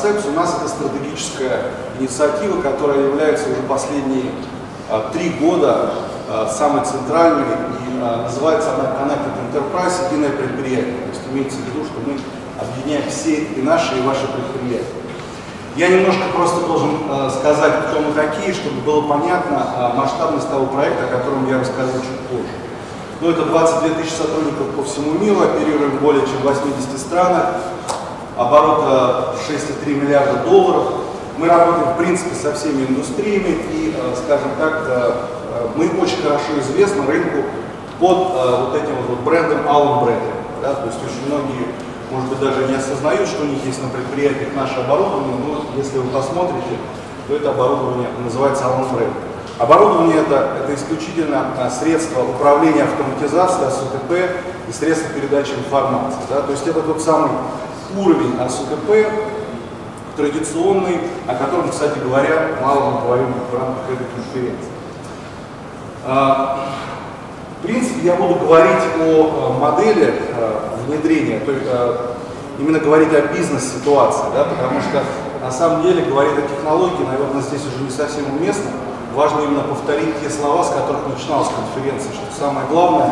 концепцию. У нас это стратегическая инициатива, которая является уже последние а, три года а, самой центральной и а, называется она Connected Enterprise, единое предприятие. То есть имеется в виду, что мы объединяем все и наши, и ваши предприятия. Я немножко просто должен сказать, кто мы такие, чтобы было понятно масштабность того проекта, о котором я расскажу чуть позже. Ну, это 22 тысячи сотрудников по всему миру, оперируем в более чем 80 странах, оборот 6,3 миллиарда долларов. Мы работаем, в принципе, со всеми индустриями и, э, скажем так, э, э, мы очень хорошо известны рынку под э, вот этим вот брендом Allen Bradley. Да? То есть очень многие может быть, даже не осознают, что у них есть на предприятиях наше оборудование, но если вы посмотрите, то это оборудование называется Allen Brand. Оборудование это, это исключительно средство управления автоматизацией, АСУТП и средства передачи информации. Да? То есть это тот самый уровень АСУТП, традиционный, о котором, кстати говоря, мало мы говорим в рамках этой конференции. А, в принципе, я буду говорить о модели внедрения, то есть именно говорить о бизнес-ситуации, да, потому что на самом деле говорить о технологии, наверное, здесь уже не совсем уместно. Важно именно повторить те слова, с которых начиналась конференция, что самое главное,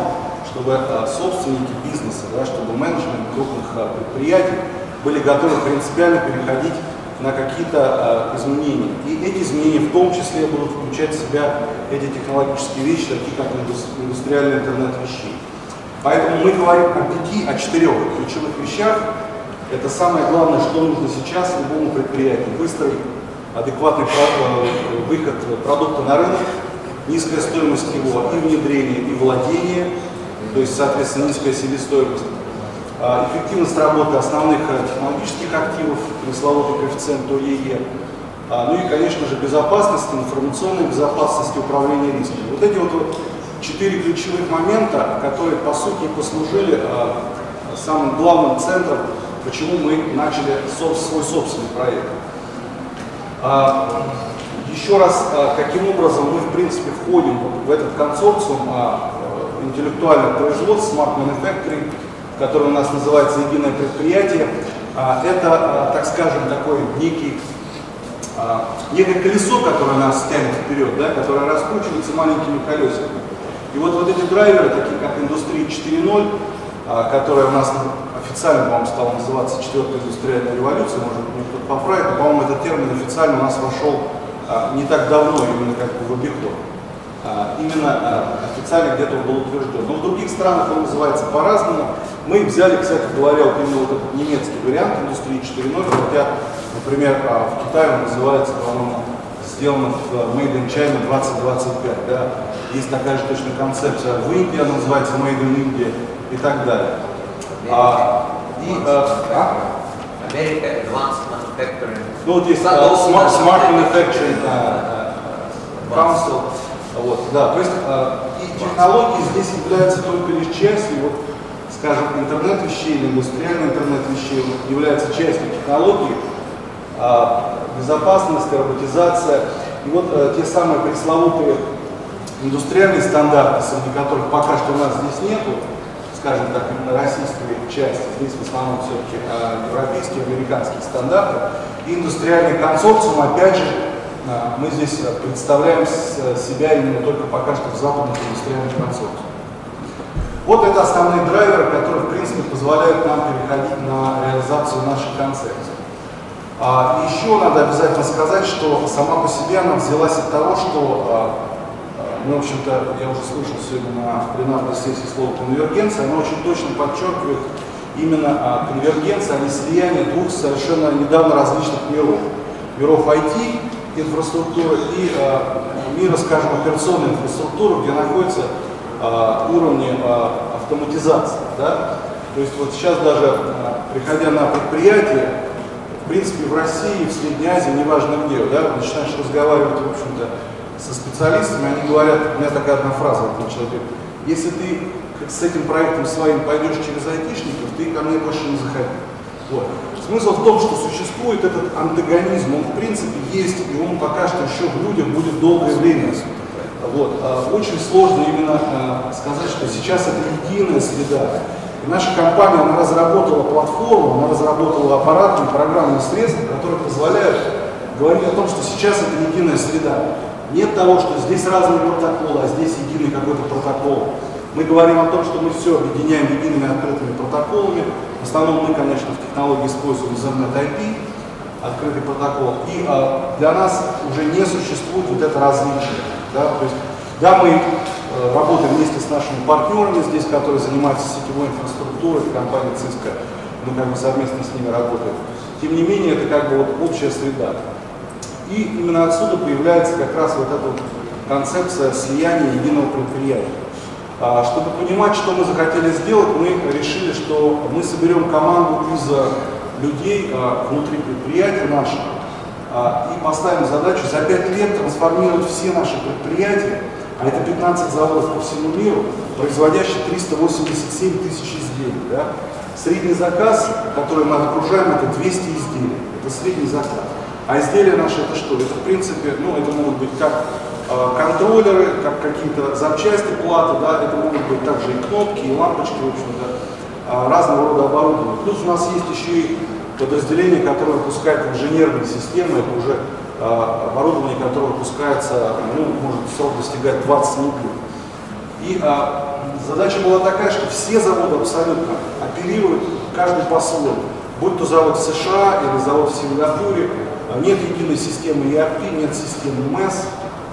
чтобы собственники бизнеса, да, чтобы менеджмент крупных предприятий были готовы принципиально переходить на какие-то э, изменения. И эти изменения в том числе будут включать в себя эти технологические вещи, такие как индустриальный интернет вещей. Поэтому мы говорим о пяти, о четырех ключевых вещах. Это самое главное, что нужно сейчас любому предприятию. Быстрый, адекватный выход продукта на рынок, низкая стоимость его и внедрения, и владения, то есть, соответственно, низкая себестоимость а, эффективность работы основных э, технологических активов, пресловутый коэффициент ОЕЕ, а, ну и, конечно же, безопасность, информационная безопасность и управление рисками. Вот эти вот четыре ключевых момента, которые, по сути, послужили а, самым главным центром, почему мы начали свой собственный проект. Еще раз, каким образом мы, в принципе, входим в этот консорциум интеллектуальных производств, Smart Manufacturing, которое у нас называется «Единое предприятие», а, это, а, так скажем, такой некий, а, некое колесо, которое нас тянет вперед, да, которое раскручивается маленькими колесиками. И вот, вот эти драйверы, такие как «Индустрия 4.0», которая у нас официально, по-моему, стала называться «Четвертая индустриальная революция», может быть, кто-то поправит, но, по-моему, этот термин официально у нас вошел не так давно, именно как бы в обиход. Именно официально где-то он был утвержден. Но в других странах он называется по-разному. Мы взяли, кстати говоря, вот именно вот этот немецкий вариант индустрии 4.0, хотя, например, а, в Китае он называется, по-моему, сделано в Made in China 2025. Да? Есть такая же точно концепция. В Индии она называется Made in India и так далее. А, и, а, а? Америка Advanced Manufacturing. Ну вот есть uh, Smart, Smart Manufacturing uh, Council. Вот, да, то есть uh, и технологии здесь являются только лишь частью вот, скажем, интернет вещей или индустриальный интернет вещей является частью технологии, а, безопасность, роботизация. И вот а, те самые пресловутые индустриальные стандарты, среди которых пока что у нас здесь нету, скажем так, именно российской части, здесь в основном все-таки а, европейские, американские стандарты, и индустриальный консорциум, опять же, мы здесь представляем себя именно только пока что в западных индустриальных консорциумах. Вот это основные драйверы, которые, в принципе, позволяют нам переходить на реализацию нашей концепции. А, еще надо обязательно сказать, что сама по себе она взялась от того, что, а ну, в общем-то, я уже слышал сегодня на пленарной сессии слово конвергенция, она очень точно подчеркивает именно а, конвергенция, а не слияние двух совершенно недавно различных миров. Миров IT, инфраструктуры и а, мира, скажем, операционной инфраструктуры, где находится а, уровне а, автоматизации. Да? То есть вот сейчас даже, а, приходя на предприятие, в принципе, в России, в Средней Азии, неважно где, да, начинаешь разговаривать, в общем-то, со специалистами, они говорят, у меня такая одна фраза, вот человек если ты с этим проектом своим пойдешь через айтишников, ты ко мне больше не заходи. Вот. Смысл в том, что существует этот антагонизм, он в принципе есть, и он пока что еще в людях будет долгое время. Вот. А, очень сложно именно а, сказать, что сейчас это единая среда. И наша компания, она разработала платформу, она разработала аппаратные программные средства, которые позволяют говорить о том, что сейчас это единая среда. Нет того, что здесь разные протоколы, а здесь единый какой-то протокол. Мы говорим о том, что мы все объединяем едиными открытыми протоколами. В основном мы, конечно, в технологии используем Ethernet IP, открытый протокол. И а, для нас уже не существует вот это различие. Да? То есть, да, мы э, работаем вместе с нашими партнерами здесь, которые занимаются сетевой инфраструктурой, это компания Cisco, мы как бы совместно с ними работаем. Тем не менее, это как бы вот общая среда. И именно отсюда появляется как раз вот эта вот концепция слияния единого предприятия. А, чтобы понимать, что мы захотели сделать, мы решили, что мы соберем команду из людей а, внутри предприятия нашего а, и поставим задачу за 5 лет трансформировать все наши предприятия, а это 15 заводов по всему миру, производящих 387 тысяч изделий. Да? Средний заказ, который мы окружаем, это 200 изделий. Это средний заказ. А изделия наши это что? Это в принципе, ну это могут быть как контроллеры, как какие-то запчасти платы, да, это могут быть также и кнопки, и лампочки, в общем-то, э, разного рода оборудование. Плюс у нас есть еще и подразделение, которое выпускает инженерные системы, это уже э, оборудование, которое выпускается, ну, может срок достигать 20 недель. И э, задача была такая, что все заводы абсолютно оперируют каждый по-своему. Будь то завод в США или завод в Сингапуре, нет единой системы ERP, нет системы MES,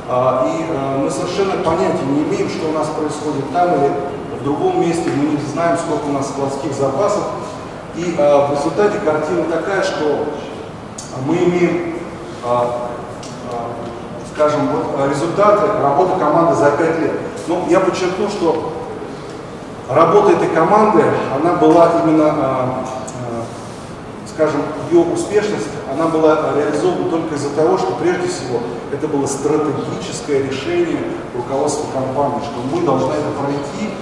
и мы совершенно понятия не имеем, что у нас происходит там или в другом месте, мы не знаем, сколько у нас складских запасов, и а, в результате картина такая, что мы имеем, а, а, скажем, вот результаты работы команды за 5 лет. Но я подчеркну, что работа этой команды, она была именно, а, а, скажем, ее успешность, она была реализована только из-за того, что прежде всего это было стратегическое решение руководства компании, что мы должны это пройти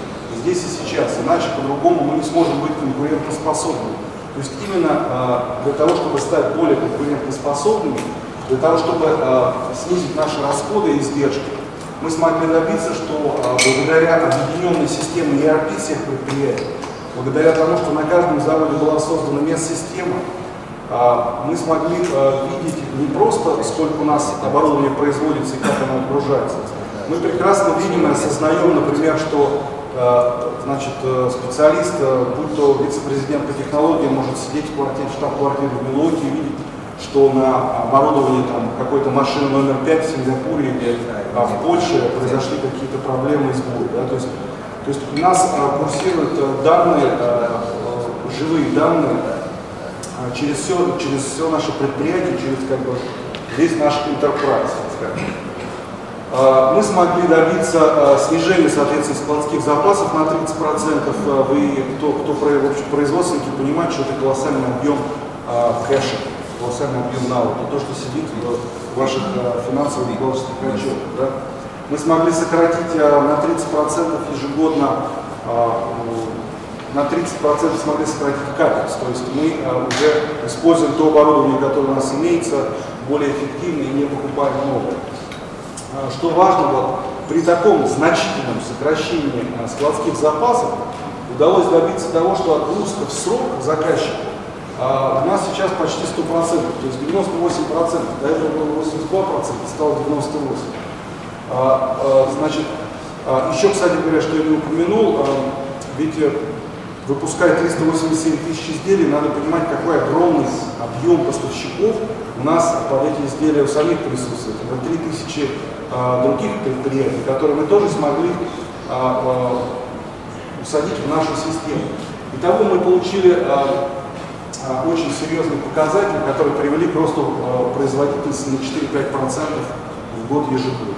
здесь и сейчас, иначе по-другому мы не сможем быть конкурентоспособными. То есть именно э, для того, чтобы стать более конкурентоспособными, для того, чтобы э, снизить наши расходы и издержки, мы смогли добиться, что э, благодаря объединенной системе ERP всех предприятий, благодаря тому, что на каждом заводе была создана мест-система, мы смогли видеть не просто, сколько у нас оборудования производится и как оно отгружается. Мы прекрасно видим и осознаем, например, что Э, значит, э, специалист, э, будь то вице-президент по технологиям, может сидеть в квартире, штаб-квартире в Милуоке и видеть, что на оборудовании там, какой-то машины номер 5 в Сингапуре или а в Польше произошли какие-то проблемы и сбои. Да? То, есть, то есть у нас а, курсируют данные, а, живые данные а, через, все, через все наше предприятие, через как бы, весь наш enterprise. А, мы смогли добиться а, снижения, соответственно, складских запасов на 30%. А, вы, кто, кто в общем, производственники, понимают, что это колоссальный объем кэша, колоссальный объем налога. То, что сидит в ваших финансовых и бухгалтерских отчетах. Да? Мы смогли сократить на 30% ежегодно на 30% смогли сократить капекс. То есть мы уже используем то оборудование, которое у нас имеется, более эффективно и не покупаем новое. А, что важно, вот, при таком значительном сокращении а, складских запасов удалось добиться того, что отгрузка в срок заказчику а, у нас сейчас почти 100%, то есть 98%, до этого было 82%, стало 98%. А, а, значит, еще, кстати говоря, что я не упомянул, ведь э, выпуская 387 тысяч изделий, надо понимать, какой огромный объем поставщиков у нас под эти изделия у самих присутствует. Это 3000 а, других предприятий, которые мы тоже смогли а, а, усадить в нашу систему. Итого мы получили а, очень серьезный показатель, который привели к росту а, производительности на 4-5% в год ежегодно.